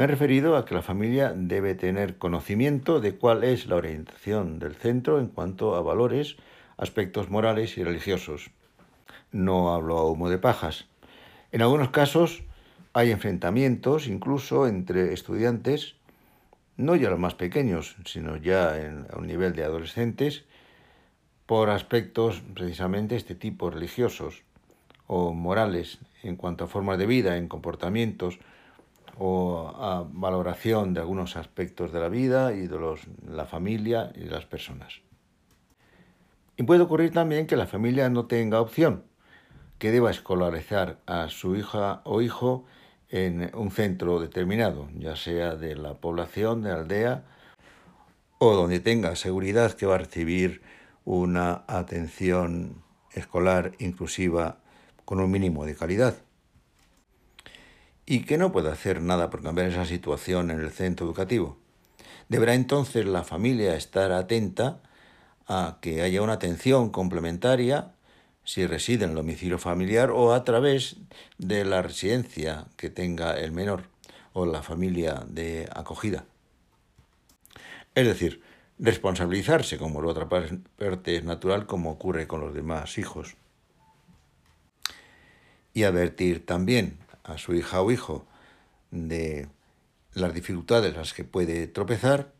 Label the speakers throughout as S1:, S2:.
S1: Me he referido a que la familia debe tener conocimiento de cuál es la orientación del centro en cuanto a valores, aspectos morales y religiosos. No hablo a humo de pajas. En algunos casos hay enfrentamientos incluso entre estudiantes, no ya los más pequeños, sino ya en, a un nivel de adolescentes, por aspectos precisamente este tipo religiosos o morales en cuanto a formas de vida, en comportamientos o a valoración de algunos aspectos de la vida y de los, la familia y de las personas. Y puede ocurrir también que la familia no tenga opción, que deba escolarizar a su hija o hijo en un centro determinado, ya sea de la población, de la aldea, o donde tenga seguridad que va a recibir una atención escolar inclusiva con un mínimo de calidad. Y que no puede hacer nada por cambiar esa situación en el centro educativo. Deberá entonces la familia estar atenta a que haya una atención complementaria si reside en el domicilio familiar o a través de la residencia que tenga el menor o la familia de acogida. Es decir, responsabilizarse, como por otra parte es natural, como ocurre con los demás hijos. Y advertir también a su hija o hijo de las dificultades las que puede tropezar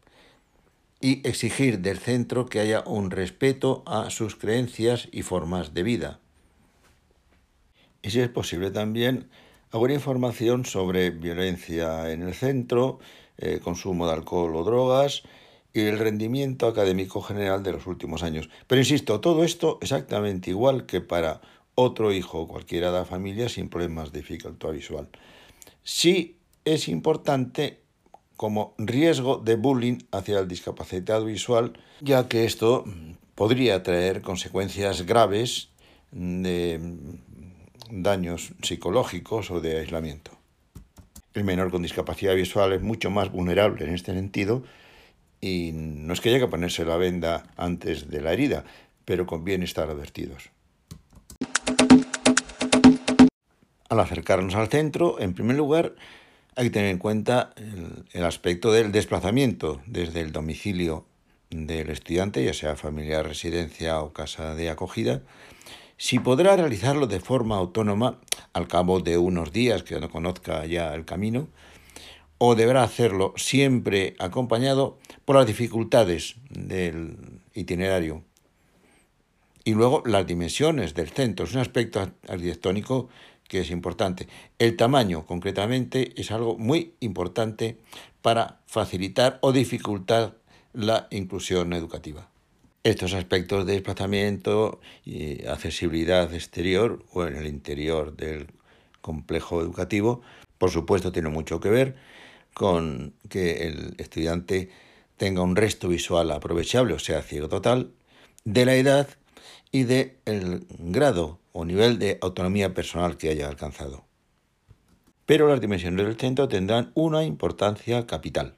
S1: y exigir del centro que haya un respeto a sus creencias y formas de vida. Y si es posible también alguna información sobre violencia en el centro, eh, consumo de alcohol o drogas, y el rendimiento académico general de los últimos años. Pero insisto, todo esto exactamente igual que para otro hijo cualquiera de la familia sin problemas de dificultad visual. Sí es importante como riesgo de bullying hacia el discapacitado visual, ya que esto podría traer consecuencias graves de daños psicológicos o de aislamiento. El menor con discapacidad visual es mucho más vulnerable en este sentido y no es que haya que ponerse la venda antes de la herida, pero conviene estar advertidos. Al acercarnos al centro, en primer lugar, hay que tener en cuenta el, aspecto del desplazamiento desde el domicilio del estudiante, ya sea familiar, residencia o casa de acogida, si podrá realizarlo de forma autónoma al cabo de unos días que no conozca ya el camino, o deberá hacerlo siempre acompañado por las dificultades del itinerario. Y luego las dimensiones del centro, es un aspecto arquitectónico que es importante. El tamaño, concretamente, es algo muy importante para facilitar o dificultar la inclusión educativa. Estos aspectos de desplazamiento y accesibilidad exterior o en el interior del complejo educativo, por supuesto, tienen mucho que ver con que el estudiante tenga un resto visual aprovechable, o sea, ciego total, de la edad y del el grado o nivel de autonomía personal que haya alcanzado. Pero las dimensiones del centro tendrán una importancia capital.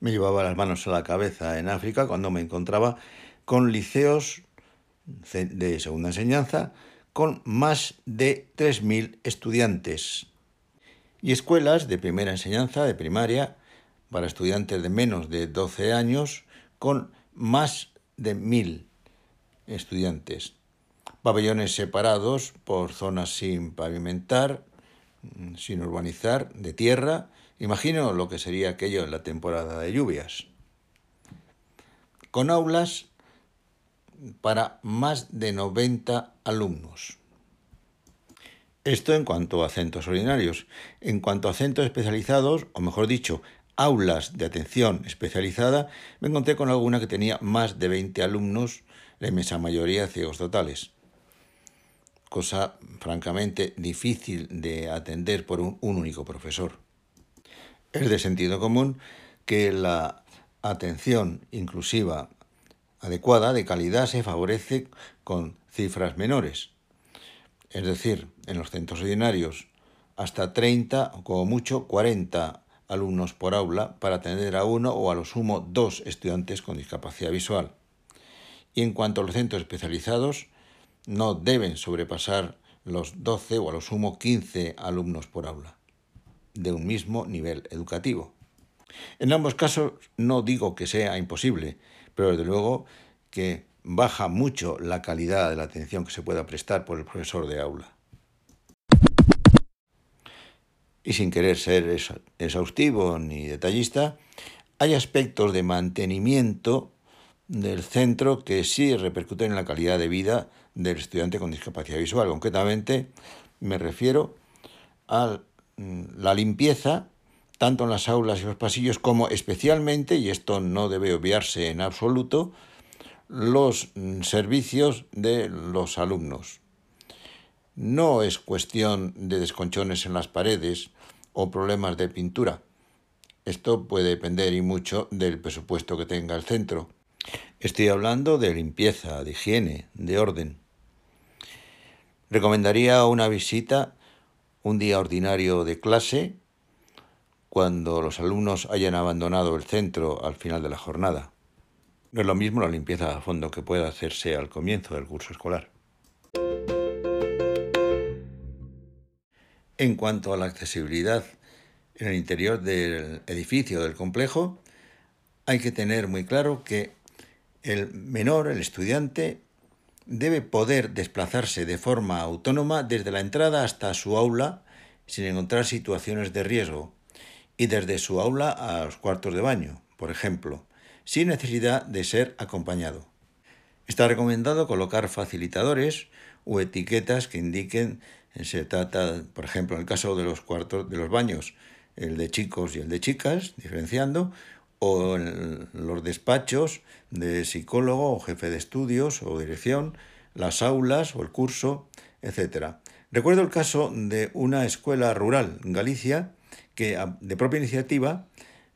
S1: Me llevaba las manos a la cabeza en África cuando me encontraba con liceos de segunda enseñanza con más de 3.000 estudiantes y escuelas de primera enseñanza, de primaria, para estudiantes de menos de 12 años, con más de 1.000 estudiantes. Pabellones separados por zonas sin pavimentar, sin urbanizar, de tierra. Imagino lo que sería aquello en la temporada de lluvias. Con aulas para más de 90 alumnos. Esto en cuanto a centros ordinarios. En cuanto a centros especializados, o mejor dicho, aulas de atención especializada, me encontré con alguna que tenía más de 20 alumnos, la inmensa mayoría ciegos totales. Cosa francamente difícil de atender por un, único profesor. Es de sentido común que la atención inclusiva adecuada, de calidad, se favorece con cifras menores. Es decir, en los centros ordinarios, hasta 30 o como mucho 40 alumnos por aula para atender a uno o a lo sumo dos estudiantes con discapacidad visual. Y en cuanto a los centros especializados, no deben sobrepasar los 12 o a lo sumo 15 alumnos por aula, de un mismo nivel educativo. En ambos casos no digo que sea imposible, pero desde luego que baja mucho la calidad de la atención que se pueda prestar por el profesor de aula. Y sin querer ser exhaustivo ni detallista, hay aspectos de mantenimiento del centro que sí repercuten en la calidad de vida del estudiante con discapacidad visual. Concretamente me refiero a mm, la limpieza tanto en las aulas y los pasillos como especialmente, y esto no debe obviarse en absoluto, los mm, servicios de los alumnos. No es cuestión de desconchones en las paredes o problemas de pintura. Esto puede depender y mucho del presupuesto que tenga el centro. Estoy hablando de limpieza, de higiene, de orden. Recomendaría una visita un día ordinario de clase cuando los alumnos hayan abandonado el centro al final de la jornada. No es lo mismo la limpieza a fondo que pueda hacerse al comienzo del curso escolar. En cuanto a la accesibilidad en el interior del edificio del complejo, hay que tener muy claro que el menor, el estudiante, debe poder desplazarse de forma autónoma desde la entrada hasta su aula sin encontrar situaciones de riesgo y desde su aula a los cuartos de baño, por ejemplo sin necesidad de ser acompañado. Está recomendado colocar facilitadores o etiquetas que indiquen se trata, por ejemplo, en el caso de los cuartos de los baños, el de chicos y el de chicas, diferenciando, o los despachos de psicólogo o jefe de estudios o dirección, las aulas o el curso, etc. Recuerdo el caso de una escuela rural en Galicia que de propia iniciativa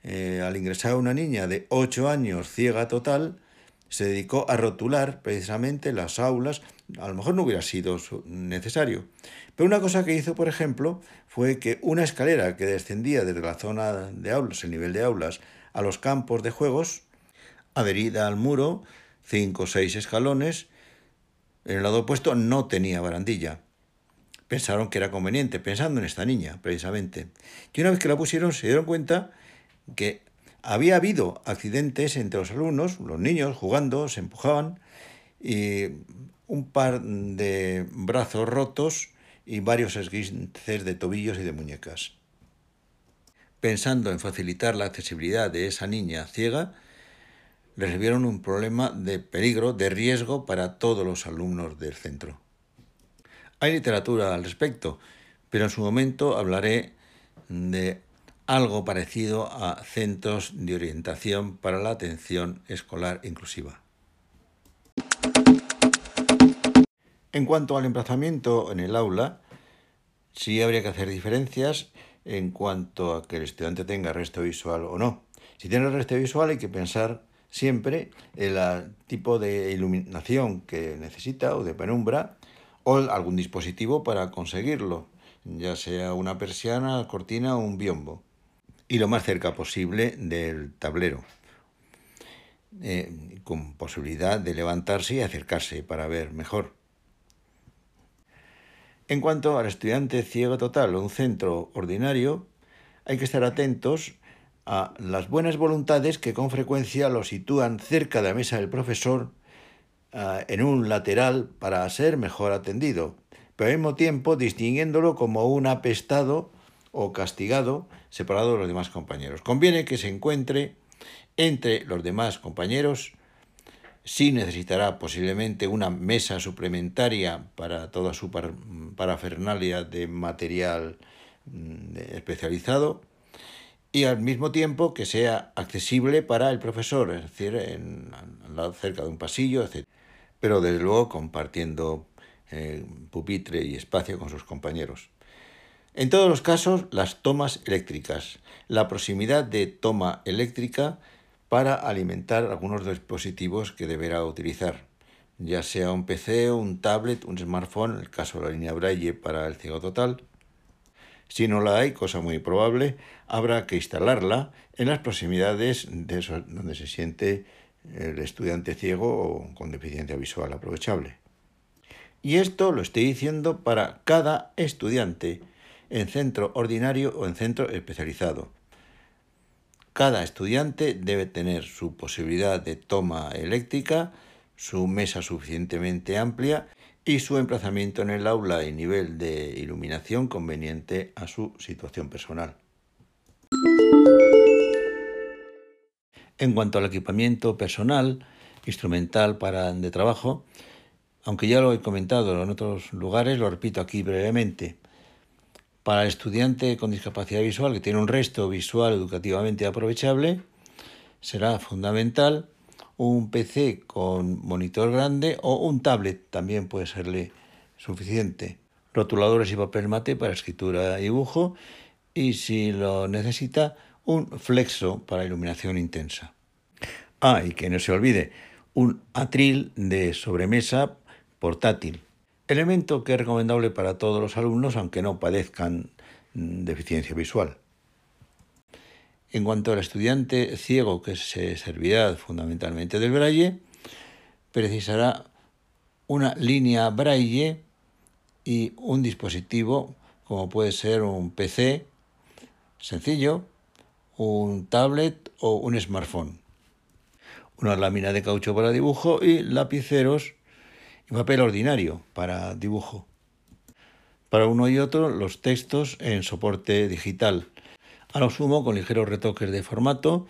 S1: eh, al ingresar una niña de 8 años ciega total, se dedicó a rotular precisamente las aulas. A lo mejor no hubiera sido necesario. Pero una cosa que hizo, por ejemplo, fue que una escalera que descendía desde la zona de aulas, el nivel de aulas, a los campos de juegos, adherida al muro, cinco o seis escalones, en el lado opuesto no tenía barandilla. Pensaron que era conveniente, pensando en esta niña, precisamente. Y una vez que la pusieron, se dieron cuenta que había habido accidentes entre los alumnos, los niños jugando, se empujaban, y un par de brazos rotos y varios esguinces de tobillos y de muñecas. Pensando en facilitar la accesibilidad de esa niña ciega, recibieron un problema de peligro, de riesgo para todos los alumnos del centro. Hay literatura al respecto, pero en su momento hablaré de algo parecido a centros de orientación para la atención escolar inclusiva. En cuanto al emplazamiento en el aula, sí habría que hacer diferencias en cuanto a que el estudiante tenga resto visual o no. Si tiene resto visual hay que pensar siempre el tipo de iluminación que necesita o de penumbra o algún dispositivo para conseguirlo, ya sea una persiana, cortina o un biombo y lo más cerca posible del tablero, eh, con posibilidad de levantarse y acercarse para ver mejor. En cuanto al estudiante ciego total o un centro ordinario, hay que estar atentos a las buenas voluntades que con frecuencia lo sitúan cerca de la mesa del profesor ah, en un lateral para ser mejor atendido, pero al mismo tiempo distinguiéndolo como un apestado o castigado separado de los demás compañeros. Conviene que se encuentre entre los demás compañeros, sí necesitará posiblemente una mesa suplementaria para toda su parafernalia de material mm, especializado y al mismo tiempo que sea accesible para el profesor, es decir, en, cerca de un pasillo, etc. Pero desde luego compartiendo eh, pupitre y espacio con sus compañeros. En todos los casos, las tomas eléctricas, la proximidad de toma eléctrica para alimentar algunos dispositivos que deberá utilizar, ya sea un PC, un tablet, un smartphone, en el caso de la línea Braille para el ciego total. Si no la hay, cosa muy probable, habrá que instalarla en las proximidades de donde se siente el estudiante ciego o con deficiencia visual aprovechable. Y esto lo estoy diciendo para cada estudiante en centro ordinario o en centro especializado. Cada estudiante debe tener su posibilidad de toma eléctrica, su mesa suficientemente amplia y su emplazamiento en el aula y nivel de iluminación conveniente a su situación personal. En cuanto al equipamiento personal, instrumental para de trabajo, aunque ya lo he comentado en otros lugares, lo repito aquí brevemente. Para el estudiante con discapacidad visual que tiene un resto visual educativamente aprovechable, será fundamental un PC con monitor grande o un tablet también puede serle suficiente. Rotuladores y papel mate para escritura y dibujo y si lo necesita un flexo para iluminación intensa. Ah, y que no se olvide, un atril de sobremesa portátil, elemento que es recomendable para todos los alumnos aunque no padezcan deficiencia visual. En cuanto al estudiante ciego, que se servirá fundamentalmente del braille, precisará una línea braille y un dispositivo como puede ser un PC sencillo, un tablet o un smartphone. Una lámina de caucho para dibujo y lapiceros y papel ordinario para dibujo. Para uno y otro los textos en soporte digital a lo sumo con ligeros retoques de formato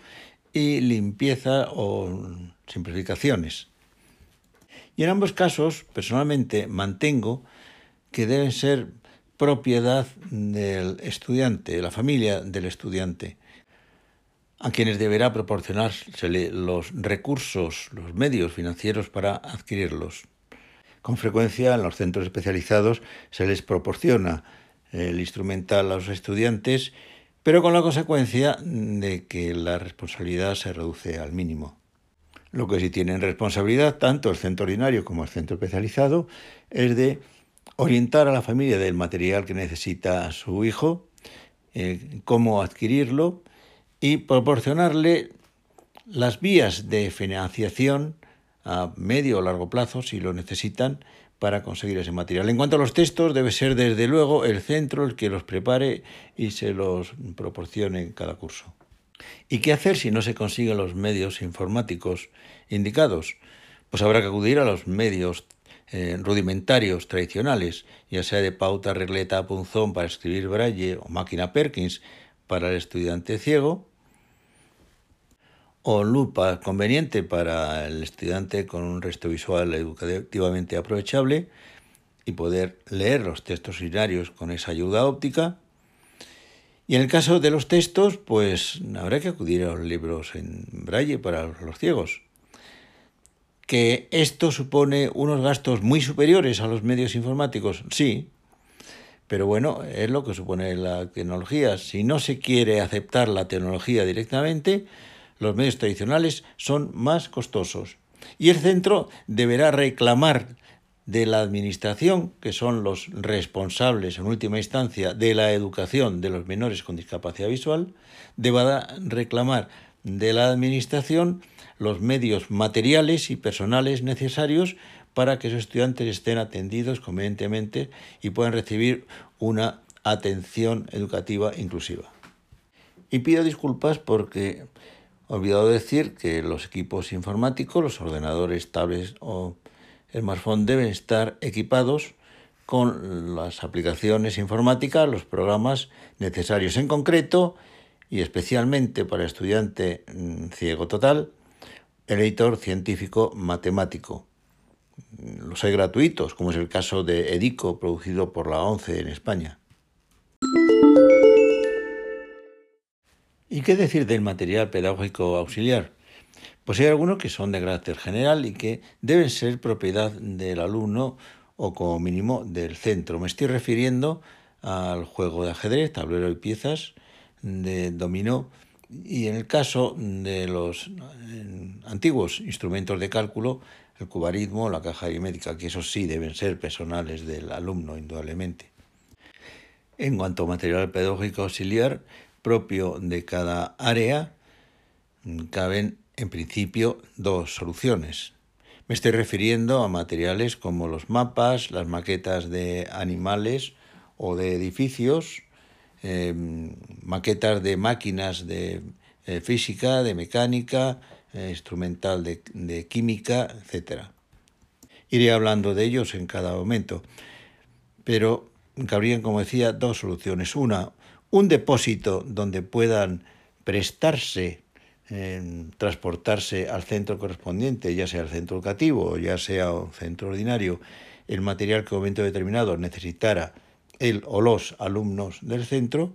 S1: y limpieza o simplificaciones. Y en ambos casos, personalmente, mantengo que deben ser propiedad del estudiante, de la familia del estudiante, a quienes deberá proporcionársele los recursos, los medios financieros para adquirirlos. Con frecuencia en los centros especializados se les proporciona el instrumental a los estudiantes pero con la consecuencia de que la responsabilidad se reduce al mínimo. Lo que sí tienen responsabilidad tanto el centro ordinario como el centro especializado es de orientar a la familia del material que necesita su hijo, eh, cómo adquirirlo y proporcionarle las vías de financiación a medio o largo plazo, si lo necesitan, para conseguir ese material. En cuanto a los textos, debe ser desde luego el centro el que los prepare y se los proporcione en cada curso. ¿Y qué hacer si no se consiguen los medios informáticos indicados? Pues habrá que acudir a los medios eh, rudimentarios tradicionales, ya sea de pauta, regleta, punzón para escribir braille o máquina Perkins para el estudiante ciego, o lupa conveniente para el estudiante con un resto visual educativamente aprovechable y poder leer los textos binarios con esa ayuda óptica. Y en el caso de los textos, pues habrá que acudir a los libros en braille para los ciegos. Que esto supone unos gastos muy superiores a los medios informáticos, sí, pero bueno, es lo que supone la tecnología. Si no se quiere aceptar la tecnología directamente, los medios tradicionales son más costosos. Y el centro deberá reclamar de la Administración, que son los responsables en última instancia de la educación de los menores con discapacidad visual, deberá reclamar de la Administración los medios materiales y personales necesarios para que esos estudiantes estén atendidos convenientemente y puedan recibir una atención educativa inclusiva. Y pido disculpas porque Olvidado decir que los equipos informáticos, los ordenadores, tablets o smartphones deben estar equipados con las aplicaciones informáticas, los programas necesarios en concreto y especialmente para estudiante mm, ciego total, el editor científico matemático. Los hay gratuitos, como es el caso de Edico, producido por la ONCE en España. ¿Y qué decir del material pedagógico auxiliar? Pues hay algunos que son de carácter general y que deben ser propiedad del alumno o como mínimo del centro. Me estoy refiriendo al juego de ajedrez, tablero y piezas, de dominó y en el caso de los antiguos instrumentos de cálculo, el cubarismo, la caja aritmética, que esos sí deben ser personales del alumno, indudablemente. En cuanto a material pedagógico auxiliar, propio de cada área, caben en principio dos soluciones. Me estoy refiriendo a materiales como los mapas, las maquetas de animales o de edificios, em, maquetas de máquinas de eh, física, de mecánica, eh, instrumental de, de química, etc. Iré hablando de ellos en cada momento, pero cabrían, como decía, dos soluciones. Una, un depósito donde puedan prestarse transportarse al centro correspondiente, ya sea el centro educativo o ya sea un centro ordinario, el material que en un momento determinado necesitara el o los alumnos del centro,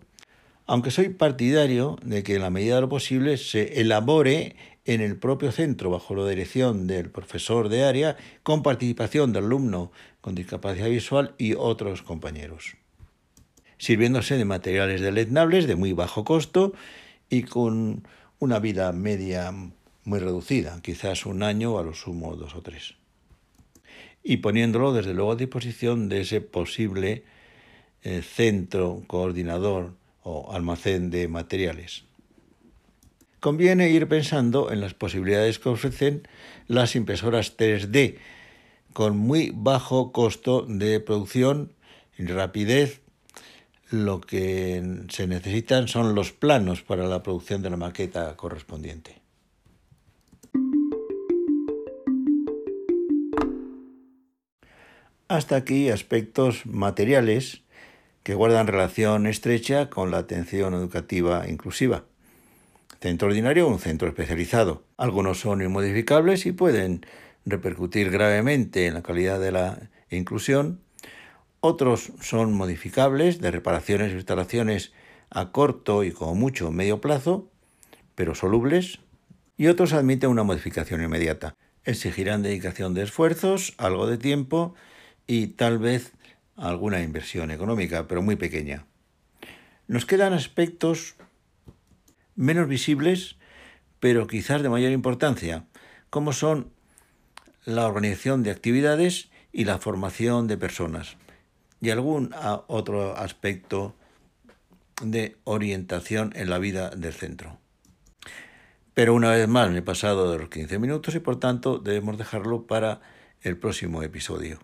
S1: aunque soy partidario de que en la medida de lo posible se elabore en el propio centro bajo la dirección del profesor de área con participación del alumno con discapacidad visual y otros compañeros, sirviéndose de materiales deleznables de muy bajo costo y con una vida media muy reducida, quizás un año a lo sumo dos o tres. Y poniéndolo desde luego a disposición de ese posible eh, centro coordinador o almacén de materiales. Conviene ir pensando en las posibilidades que ofrecen las impresoras 3D, con muy bajo costo de producción rapidez lo que se necesitan son los planos para la producción de la maqueta correspondiente. Hasta aquí aspectos materiales que guardan relación estrecha con la atención educativa inclusiva. Centro ordinario o un centro especializado. Algunos son inmodificables y pueden repercutir gravemente en la calidad de la inclusión otros son modificables de reparaciones e instalaciones a corto y como mucho medio plazo, pero solubles, y otros admiten una modificación inmediata. Exigirán dedicación de esfuerzos, algo de tiempo y tal vez alguna inversión económica, pero muy pequeña. Nos quedan aspectos menos visibles, pero quizás de mayor importancia, como son la organización de actividades y la formación de personas y algún otro aspecto de orientación en la vida del centro. Pero una vez más me he pasado de los 15 minutos y por tanto debemos dejarlo para el próximo episodio.